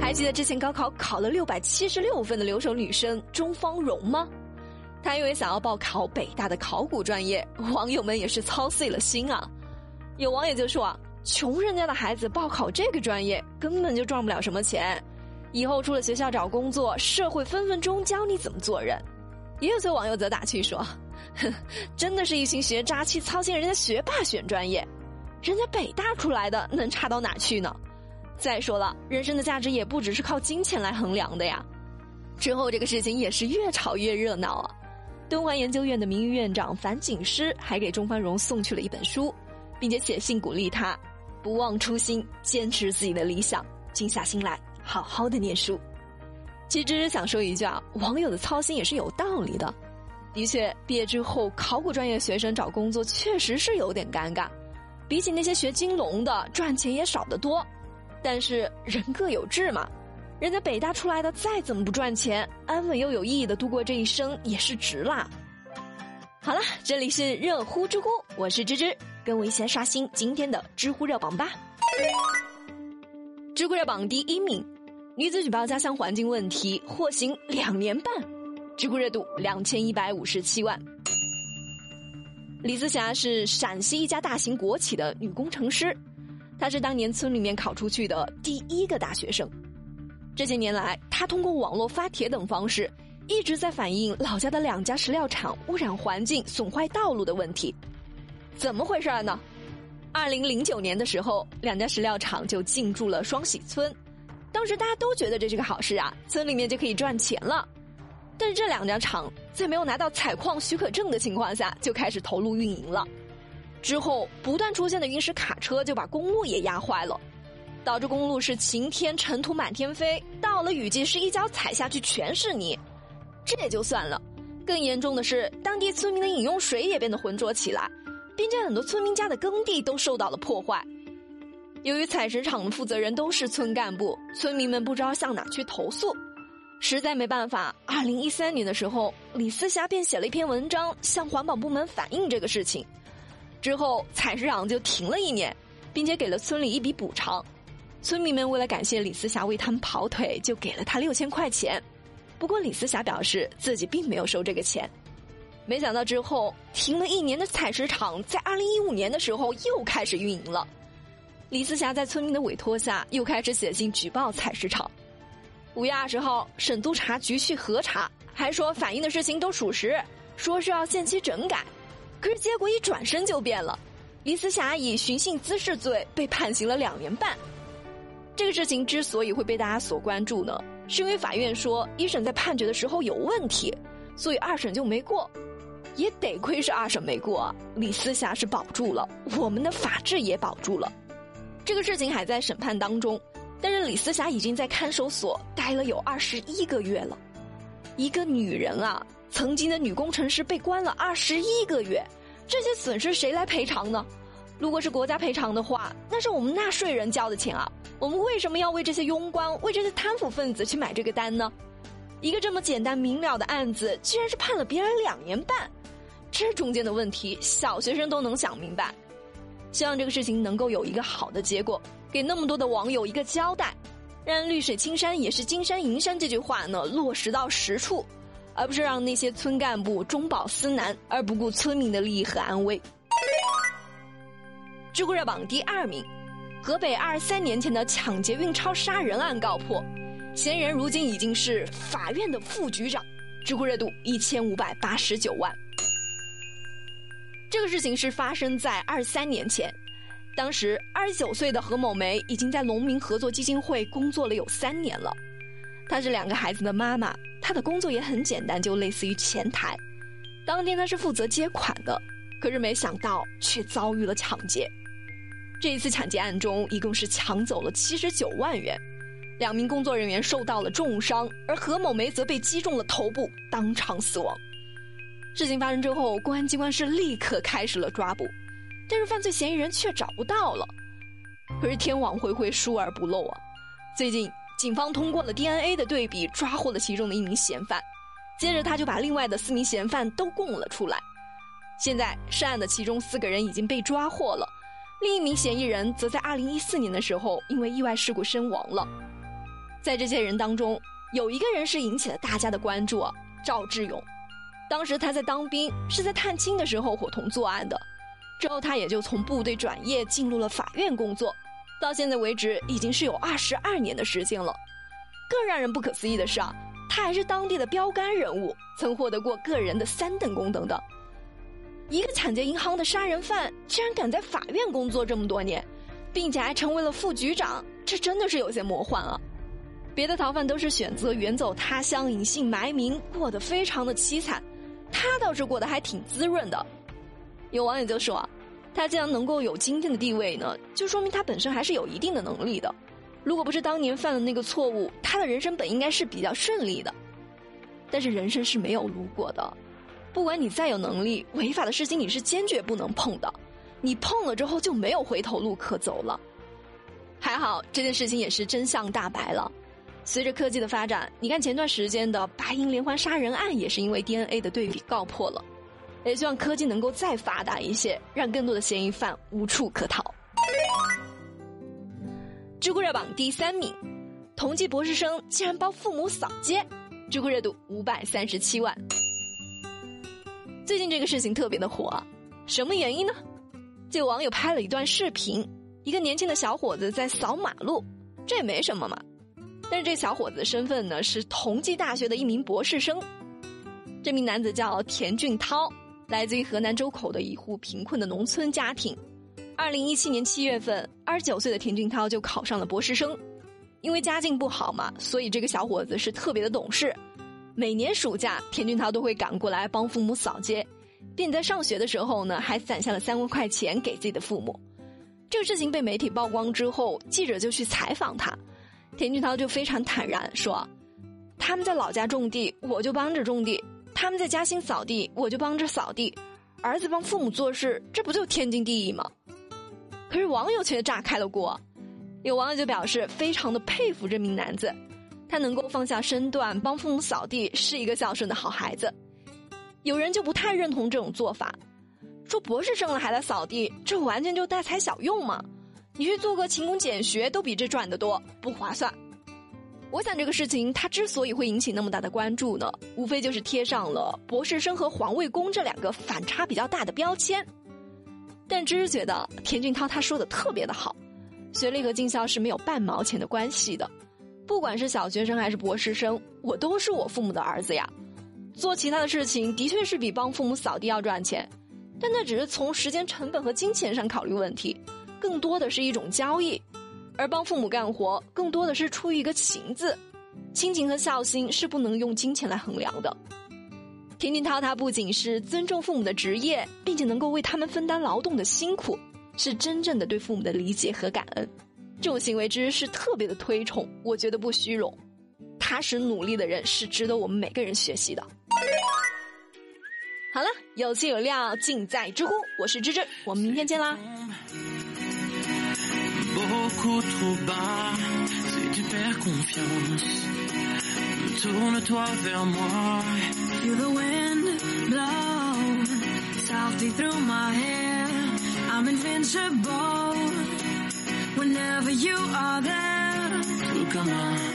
还记得之前高考考了六百七十六分的留守女生钟芳蓉吗？她因为想要报考北大的考古专业，网友们也是操碎了心啊。有网友就说啊，穷人家的孩子报考这个专业根本就赚不了什么钱，以后出了学校找工作，社会分分钟教你怎么做人。也有些网友则打趣说，哼，真的是一群学渣去操心人家学霸选专业，人家北大出来的能差到哪去呢？再说了，人生的价值也不只是靠金钱来衡量的呀。之后这个事情也是越炒越热闹啊。敦煌研究院的名誉院长樊锦诗还给钟芳蓉送去了一本书，并且写信鼓励他不忘初心，坚持自己的理想，静下心来好好的念书。其实想说一句啊，网友的操心也是有道理的。的确，毕业之后考古专业学生找工作确实是有点尴尬，比起那些学金融的，赚钱也少得多。但是人各有志嘛，人家北大出来的再怎么不赚钱，安稳又有意义的度过这一生也是值啦。好了，这里是热乎知乎，我是芝芝，跟我一起来刷新今天的知乎热榜吧。知乎热榜第一名，女子举报家乡环境问题获刑两年半，知乎热度两千一百五十七万。李思霞是陕西一家大型国企的女工程师。他是当年村里面考出去的第一个大学生。这些年来，他通过网络发帖等方式，一直在反映老家的两家石料厂污染环境、损坏道路的问题。怎么回事呢？二零零九年的时候，两家石料厂就进驻了双喜村。当时大家都觉得这是个好事啊，村里面就可以赚钱了。但是这两家厂在没有拿到采矿许可证的情况下，就开始投入运营了。之后不断出现的陨石卡车就把公路也压坏了，导致公路是晴天尘土满天飞，到了雨季是一脚踩下去全是泥。这也就算了，更严重的是当地村民的饮用水也变得浑浊起来，并且很多村民家的耕地都受到了破坏。由于采石场的负责人都是村干部，村民们不知道向哪去投诉，实在没办法。二零一三年的时候，李思霞便写了一篇文章向环保部门反映这个事情。之后，采石场就停了一年，并且给了村里一笔补偿。村民们为了感谢李思霞为他们跑腿，就给了他六千块钱。不过，李思霞表示自己并没有收这个钱。没想到之后停了一年的采石场，在二零一五年的时候又开始运营了。李思霞在村民的委托下，又开始写信举报采石场。五月二十号，省督察局去核查，还说反映的事情都属实，说是要限期整改。可是结果一转身就变了，李思霞以寻衅滋事罪被判刑了两年半。这个事情之所以会被大家所关注呢，是因为法院说一审在判决的时候有问题，所以二审就没过。也得亏是二审没过，李思霞是保住了，我们的法治也保住了。这个事情还在审判当中，但是李思霞已经在看守所待了有二十一个月了。一个女人啊。曾经的女工程师被关了二十一个月，这些损失谁来赔偿呢？如果是国家赔偿的话，那是我们纳税人交的钱啊！我们为什么要为这些庸官、为这些贪腐分子去买这个单呢？一个这么简单明了的案子，居然是判了别人两年半，这中间的问题，小学生都能想明白。希望这个事情能够有一个好的结果，给那么多的网友一个交代，让“绿水青山也是金山银山”这句话呢落实到实处。而不是让那些村干部中饱私囊，而不顾村民的利益和安危。知乎热榜第二名，河北二十三年前的抢劫运钞杀人案告破，嫌疑人如今已经是法院的副局长。知乎热度一千五百八十九万。这个事情是发生在二十三年前，当时二十九岁的何某梅已经在农民合作基金会工作了有三年了，她是两个孩子的妈妈。她的工作也很简单，就类似于前台。当天她是负责接款的，可是没想到却遭遇了抢劫。这一次抢劫案中，一共是抢走了七十九万元，两名工作人员受到了重伤，而何某梅则被击中了头部，当场死亡。事情发生之后，公安机关是立刻开始了抓捕，但是犯罪嫌疑人却找不到了。可是天网恢恢，疏而不漏啊！最近。警方通过了 DNA 的对比，抓获了其中的一名嫌犯。接着，他就把另外的四名嫌犯都供了出来。现在，涉案的其中四个人已经被抓获了，另一名嫌疑人则在2014年的时候因为意外事故身亡了。在这些人当中，有一个人是引起了大家的关注，赵志勇。当时他在当兵，是在探亲的时候伙同作案的。之后他也就从部队转业，进入了法院工作。到现在为止，已经是有二十二年的时间了。更让人不可思议的是啊，他还是当地的标杆人物，曾获得过个人的三等功等等。一个抢劫银行的杀人犯，竟然敢在法院工作这么多年，并且还成为了副局长，这真的是有些魔幻啊！别的逃犯都是选择远走他乡，隐姓埋名，过得非常的凄惨，他倒是过得还挺滋润的。有网友就说，他既然能够有今天的地位呢，就说明他本身还是有一定的能力的。如果不是当年犯了那个错误，他的人生本应该是比较顺利的。但是人生是没有如果的。不管你再有能力，违法的事情你是坚决不能碰的。你碰了之后就没有回头路可走了。还好这件事情也是真相大白了。随着科技的发展，你看前段时间的白银连环杀人案也是因为 DNA 的对比告破了。也希望科技能够再发达一些，让更多的嫌疑犯无处可逃。知乎热榜第三名，同济博士生竟然帮父母扫街，知乎热度五百三十七万。最近这个事情特别的火，什么原因呢？就有网友拍了一段视频，一个年轻的小伙子在扫马路，这也没什么嘛。但是这小伙子的身份呢是同济大学的一名博士生，这名男子叫田俊涛，来自于河南周口的一户贫困的农村家庭。二零一七年七月份，二十九岁的田俊涛就考上了博士生，因为家境不好嘛，所以这个小伙子是特别的懂事。每年暑假，田俊涛都会赶过来帮父母扫街，并在上学的时候呢，还攒下了三万块钱给自己的父母。这个事情被媒体曝光之后，记者就去采访他，田俊涛就非常坦然说：“他们在老家种地，我就帮着种地；他们在嘉兴扫地，我就帮着扫地。儿子帮父母做事，这不就天经地义吗？”可是网友却炸开了锅，有网友就表示非常的佩服这名男子。他能够放下身段帮父母扫地，是一个孝顺的好孩子。有人就不太认同这种做法，说博士生了还来扫地，这完全就大材小用嘛！你去做个勤工俭学，都比这赚得多，不划算。我想这个事情他之所以会引起那么大的关注呢，无非就是贴上了博士生和环卫工这两个反差比较大的标签。但芝芝觉得田俊涛他说的特别的好，学历和尽孝是没有半毛钱的关系的。不管是小学生还是博士生，我都是我父母的儿子呀。做其他的事情的确是比帮父母扫地要赚钱，但那只是从时间成本和金钱上考虑问题，更多的是一种交易。而帮父母干活，更多的是出于一个情字，亲情和孝心是不能用金钱来衡量的。田俊涛他不仅是尊重父母的职业，并且能够为他们分担劳动的辛苦，是真正的对父母的理解和感恩。这种行为之是特别的推崇，我觉得不虚荣，踏实努力的人是值得我们每个人学习的。好了，有气有料尽在知乎，我是芝芝，我们明天见啦。beaucoup trop bas. Si tu perds confiance, tourne-toi vers moi. Feel the wind blow softly through my hair. I'm invincible whenever you are there. Tout comme un